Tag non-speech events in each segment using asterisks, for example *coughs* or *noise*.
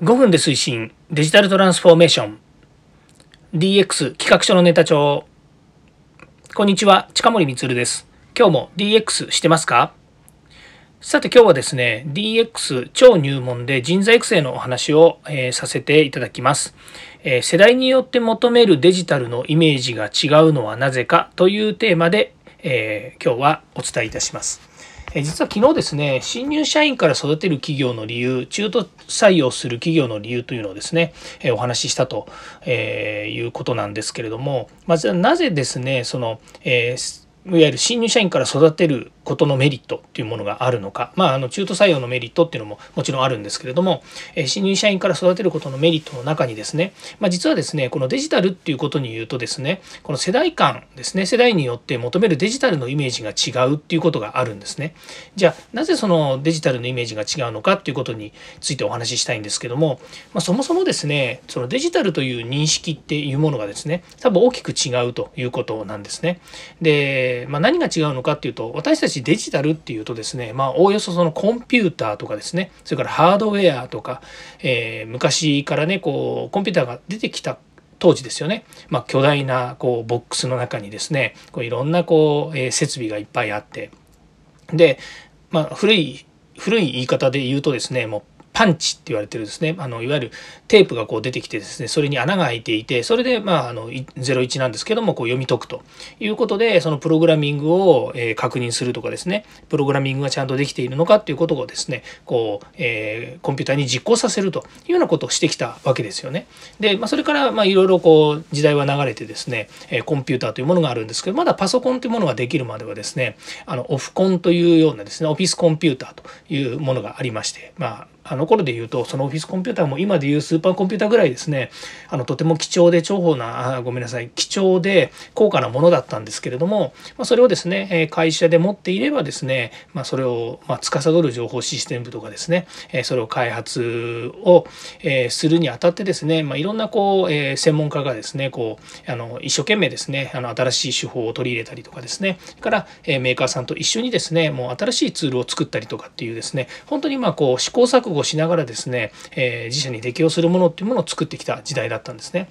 5分で推進。デジタルトランスフォーメーション。DX 企画書のネタ帳。こんにちは近森光です。今日も DX してますか？さて今日はですね DX 超入門で人材育成のお話を、えー、させていただきます、えー、世代によって求めるデジタルのイメージが違うのはなぜかというテーマで、えー、今日はお伝えいたします。え実は昨日ですね、新入社員から育てる企業の理由、中途採用する企業の理由というのをですね、えお話ししたと、えいうことなんですけれども、まずなぜですね、その、えいわゆる新入社員から育てることのメリットっていうものがあるのか、まあ、あの中途採用のメリットっていうのももちろんあるんですけれども、え新入社員から育てることのメリットの中にですね、まあ、実はですねこのデジタルっていうことに言うとですねこの世代間ですね世代によって求めるデジタルのイメージが違うっていうことがあるんですね。じゃあなぜそのデジタルのイメージが違うのかっていうことについてお話ししたいんですけども、まあ、そもそもですねそのデジタルという認識っていうものがですね多分大きく違うということなんですね。で、まあ、何が違うのかっていうと私たちデジタルっていうとですねまあおおよそそのコンピューターとかですねそれからハードウェアとか、えー、昔からねこうコンピューターが出てきた当時ですよね、まあ、巨大なこうボックスの中にですねこういろんなこう、えー、設備がいっぱいあって。で、まあ、古い古い言い方で言うとですねもうパンチって言われてるですねあのいわゆるテープがこう出てきてですねそれに穴が開いていてそれでまああの01なんですけどもこう読み解くということでそのプログラミングを、え確認するとかですねプログラミングがちゃんとできているのかっていうことをですねこう、えー、コンピューターに実行させるというようなことをしてきたわけですよね。で、まあ、それからまあいろいろこう時代は流れてですね、コンピューターというものがあるんですけどまだパソコンというものができるまではですねあのオフコンというようなですねオフィスコンピューターというものがありましてまああの頃で言うとそのオフィスコンピューターも今でいうスーパーコンピューターぐらいですね。あのとても貴重で重宝なあごめんなさい。貴重で高価なものだったんですけれども、まあ、それをですね会社で持っていればですね、まあ、それをま司る情報システムとかですねそれを開発をするにあたってですね、まあ、いろんなこう専門家がですねこうあの一生懸命ですねあの新しい手法を取り入れたりとかですね。からメーカーさんと一緒にですねもう新しいツールを作ったりとかっていうですね本当にまあこう試行錯誤をしながらですね、え、自社に適用するものっていうものを作ってきた時代だったんですね。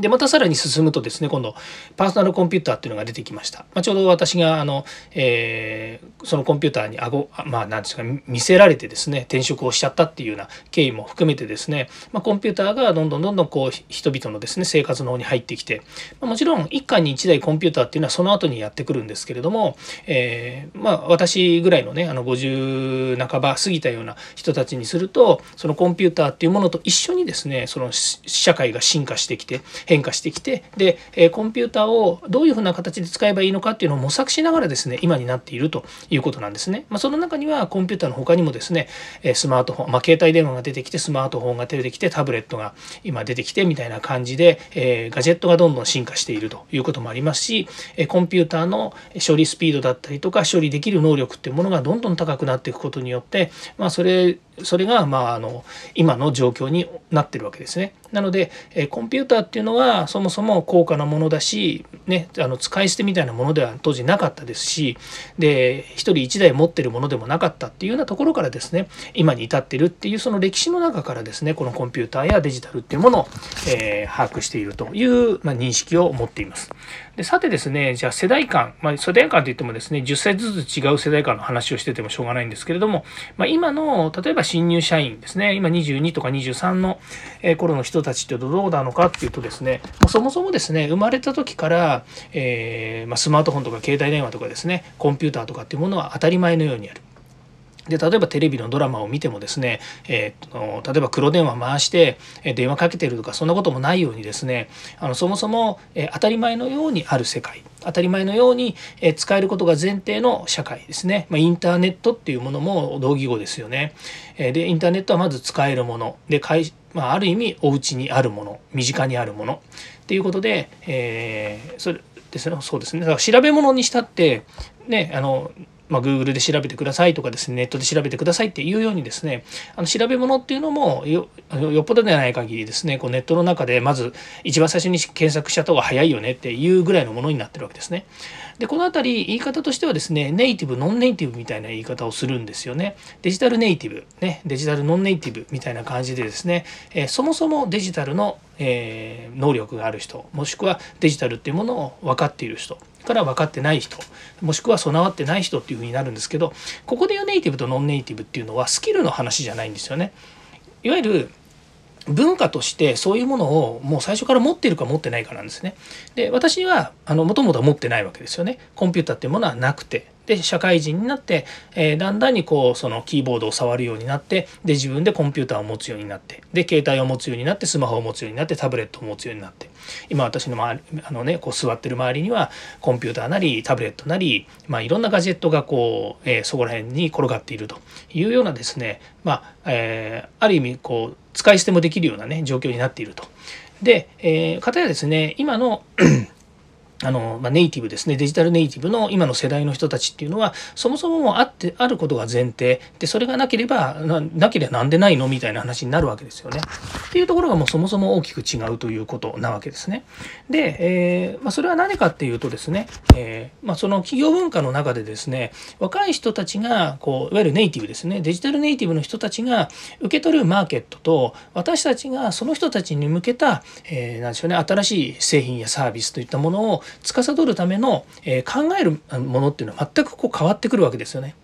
でまたさらに進むとですね今度パーソナルコンピューターっていうのが出てきました、まあ、ちょうど私があの、えー、そのコンピューターにあごまあ何ですか見せられてですね転職をしちゃったっていうような経緯も含めてですね、まあ、コンピューターがどんどんどんどんこう人々のですね生活の方に入ってきて、まあ、もちろん一家に1台コンピューターっていうのはその後にやってくるんですけれども、えー、まあ私ぐらいのねあの50半ば過ぎたような人たちにするとそのコンピューターっていうものと一緒にですねその社会が進化してきて変化してきてで、えコンピューターをどういうふうな形で使えばいいのかっていうのを模索しながらですね今になっているということなんですね。まあ、その中にはコンピューターの他にもですねスマートフォン、まあ、携帯電話が出てきてスマートフォンが出てきてタブレットが今出てきてみたいな感じで、えガジェットがどんどん進化しているということもありますしコンピューターの処理スピードだったりとか処理できる能力っていうものがどんどん高くなっていくことによって、まあ、それそれがまああの今の状況になってるわけですね。なので、えコンピューターっていうのはそもそも高価なものだし、ね、あの使い捨てみたいなものでは当時なかったですしで1人1台持ってるものでもなかったっていうようなところからですね今に至ってるっていうその歴史の中からですねこのコンピューターやデジタルっていうものを、えー、把握しているという、まあ、認識を持っています。でさてですねじゃあ世代間、まあ、世代間といってもですね10歳ずつ違う世代間の話をしててもしょうがないんですけれども、まあ、今の例えば新入社員ですね今22とか23の頃の人たちってどうなのかっていうとですねそもそもですね生まれた時から、えー、ま、スマートフォンとか携帯電話とかですねコンピューターとかっていうものは当たり前のようにある。で例えばテレビのドラマを見てもですね、えー、例えば黒電話回して電話かけてるとかそんなこともないようにですねあのそもそも、え当たり前のようにある世界当たり前のように、え使えることが前提の社会ですね、まあ、インターネットっていうものも同義語ですよね。えでインターネットはまず使えるもの。で会まあ、ある意味お家にあるもの。身近にあるもの。っていうことで、えー、それですねそうですね。だから調べ物にしたってねあのまあ、Google で調べてくださいとかですねネットで調べてくださいっていうようにですねあの調べ物っていうのもよよっぽどではない限りですねこうネットの中でまず一番最初に検索した方が早いよねっていうぐらいのものになってるわけですね。でこの辺り言い方としてはですねネイティブノンネイティブみたいな言い方をするんですよねデジタルネイティブ、ね、デジタルノンネイティブみたいな感じでですね、えー、そもそもデジタルの、えー、能力がある人もしくはデジタルっていうものを分かっている人から分かってない人もしくは備わってない人っていうふうになるんですけどここで言うネイティブとノンネイティブっていうのはスキルの話じゃないんですよね。いわゆる文化としてそういうものをもう最初から持っているか持ってないかなんですね。で私はもともと持ってないわけですよね。コンピューターっていうものはなくてで社会人になって、えー、だんだんにこうそのキーボードを触るようになってで自分でコンピューターを持つようになってで携帯を持つようになってスマホを持つようになってタブレットを持つようになって今私の周りあの、ね、こう座ってる周りにはコンピューターなりタブレットなり、まあ、いろんなガジェットがこう、えー、そこら辺に転がっているというようなですね、まあえー、ある意味こう使い捨てもできるようなね状況になっていると。で、えー、かたやですね今の *coughs* あの、まあ、ネイティブですねデジタルネイティブの今の世代の人たちっていうのはそもそももあってあることが前提でそれがなければななければなんでないの？みたいな話になるわけですよね。っていうところがもうそもそも大きく違うということなわけですね。で、えー、まあ、それは何かっていうとですね、えー、まあ、その企業文化の中でですね若い人たちがこういわゆるネイティブですねデジタルネイティブの人たちが受け取るマーケットと私たちがその人たちに向けた、えー、なんでしょうね新しい製品やサービスといったものを司るための、え考えるものっていうのは全くこう変わってくるわけですよね。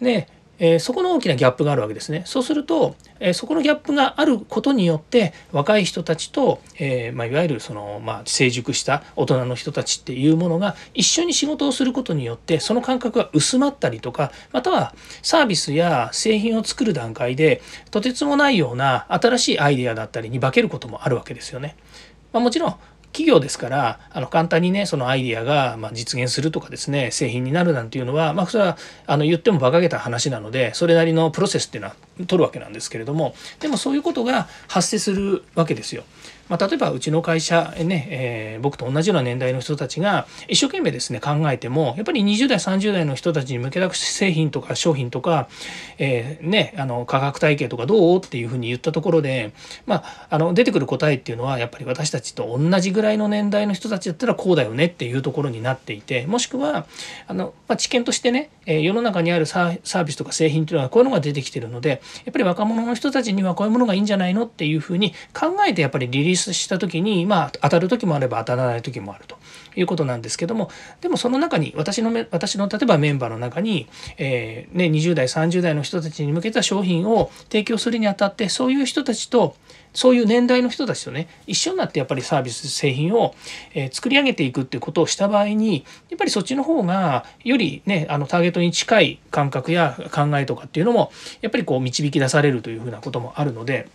でえそこの大きなギャップがあるわけですね。そうすると、えそこのギャップがあることによって若い人たちと、えー、まあ、いわゆるその、まあ、成熟した大人の人たちっていうものが一緒に仕事をすることによってその感覚が薄まったりとかまたはサービスや製品を作る段階でとてつもないような新しいアイデアだったりに化けることもあるわけですよね。まあ、もちろん企業ですからあの簡単にねそのアイディアがま実現するとかですね製品になるなんていうのはまあそれはあの言っても馬鹿げた話なのでそれなりのプロセスっていうのは取るわけなんですけれどもでもそういうことが発生するわけですよ。まあ、例えばうちの会社ね、えー、僕と同じような年代の人たちが一生懸命ですね考えてもやっぱり20代30代の人たちに向けた製品とか商品とか、えー、ね、あの価格体系とかどうっていうふうに言ったところで、まあ、あの出てくる答えっていうのはやっぱり私たちと同じぐらいの年代の人たちだったらこうだよねっていうところになっていてもしくはあの、まあ、知見としてね、え世の中にあるサービスとか製品っていうのはこういうのが出てきてるのでやっぱり若者の人たちにはこういうものがいいんじゃないのっていうふうに考えてやっぱりリリースした時にまあ当たる時もあれば当たらない時もあるということなんですけどもでもその中に私の私の例えばメンバーの中に、えー、ね、20代30代の人たちに向けた商品を提供するにあたってそういう人たちとそういう年代の人たちとね一緒になってやっぱりサービス製品を、えー、作り上げていくっていうことをした場合にやっぱりそっちの方がよりねあのターゲットに近い感覚や考えとかっていうのもやっぱりこう導き出されるというふうなこともあるので。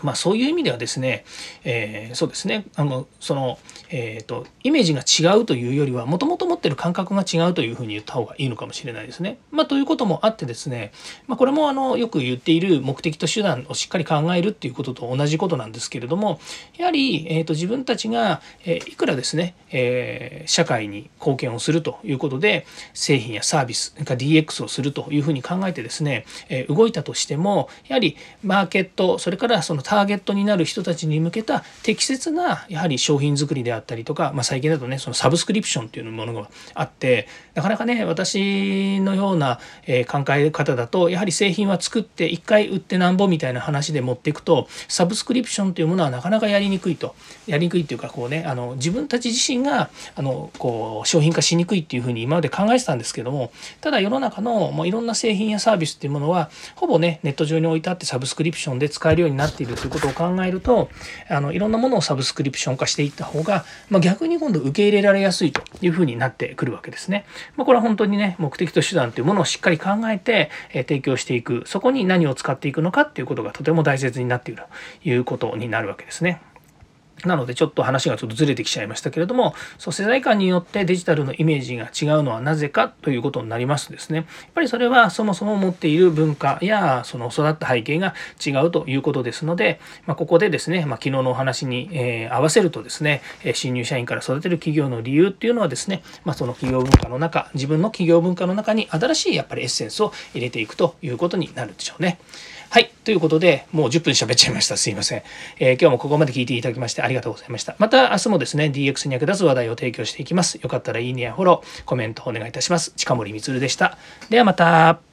まあ、そういう意味ではですね、えー、そうですねあのその、えーと、イメージが違うというよりはもともと持ってる感覚が違うというふうに言った方がいいのかもしれないですね。まあ、ということもあってですね、まあ、これもあのよく言っている目的と手段をしっかり考えるっていうことと同じことなんですけれどもやはり、えーと、自分たちが、えー、いくらですね、えー、社会に貢献をするということで製品やサービスか DX をするというふうに考えてですね、え、動いたとしてもやはりマーケットそれからそのターゲットになる人たちに向けた適切なやはり商品作りであったりとか、まあ、最近だとねそのサブスクリプションっていうものがあってなかなかね私のような、え考え方だとやはり製品は作って1回売ってなんぼみたいな話で持っていくとサブスクリプションというものはなかなかやりにくいと。やりにくいっていうかこうねあの自分たち自身があのこう商品化しにくいっていうふうに今まで考えてたんですけどもただ世の中のもういろんな製品やサービスっていうものはほぼねネット上に置いてあってサブスクリプションで使えるようになっているということを考えるとあのいろんなものをサブスクリプション化していった方が、まあ、逆に今度受け入れられやすいというふうになってくるわけですね。まあ、これは本当にね目的と手段というものをしっかり考えて、え提供していくそこに何を使っていくのかっていうことがとても大切になっているということになるわけですね。なのでちょっと話がちょっとずれてきちゃいましたけれどもそう世代間によってデジタルのイメージが違うのはなぜかということになりますとですねやっぱりそれはそもそも持っている文化やその育った背景が違うということですので、まあ、ここでですね、まあ、昨日のお話に、えー、合わせるとですね新入社員から育てる企業の理由っていうのはですね、まあ、その企業文化の中自分の企業文化の中に新しいやっぱりエッセンスを入れていくということになるでしょうね。はい。ということで、もう10分喋っちゃいました。すいません。えー、今日もここまで聞いていただきましてありがとうございま。した。また明日もですね、DX に役立つ話題を提供していきます。よかったらいいねやフォロー、コメントお願いいたします。近森光でした。ではまた。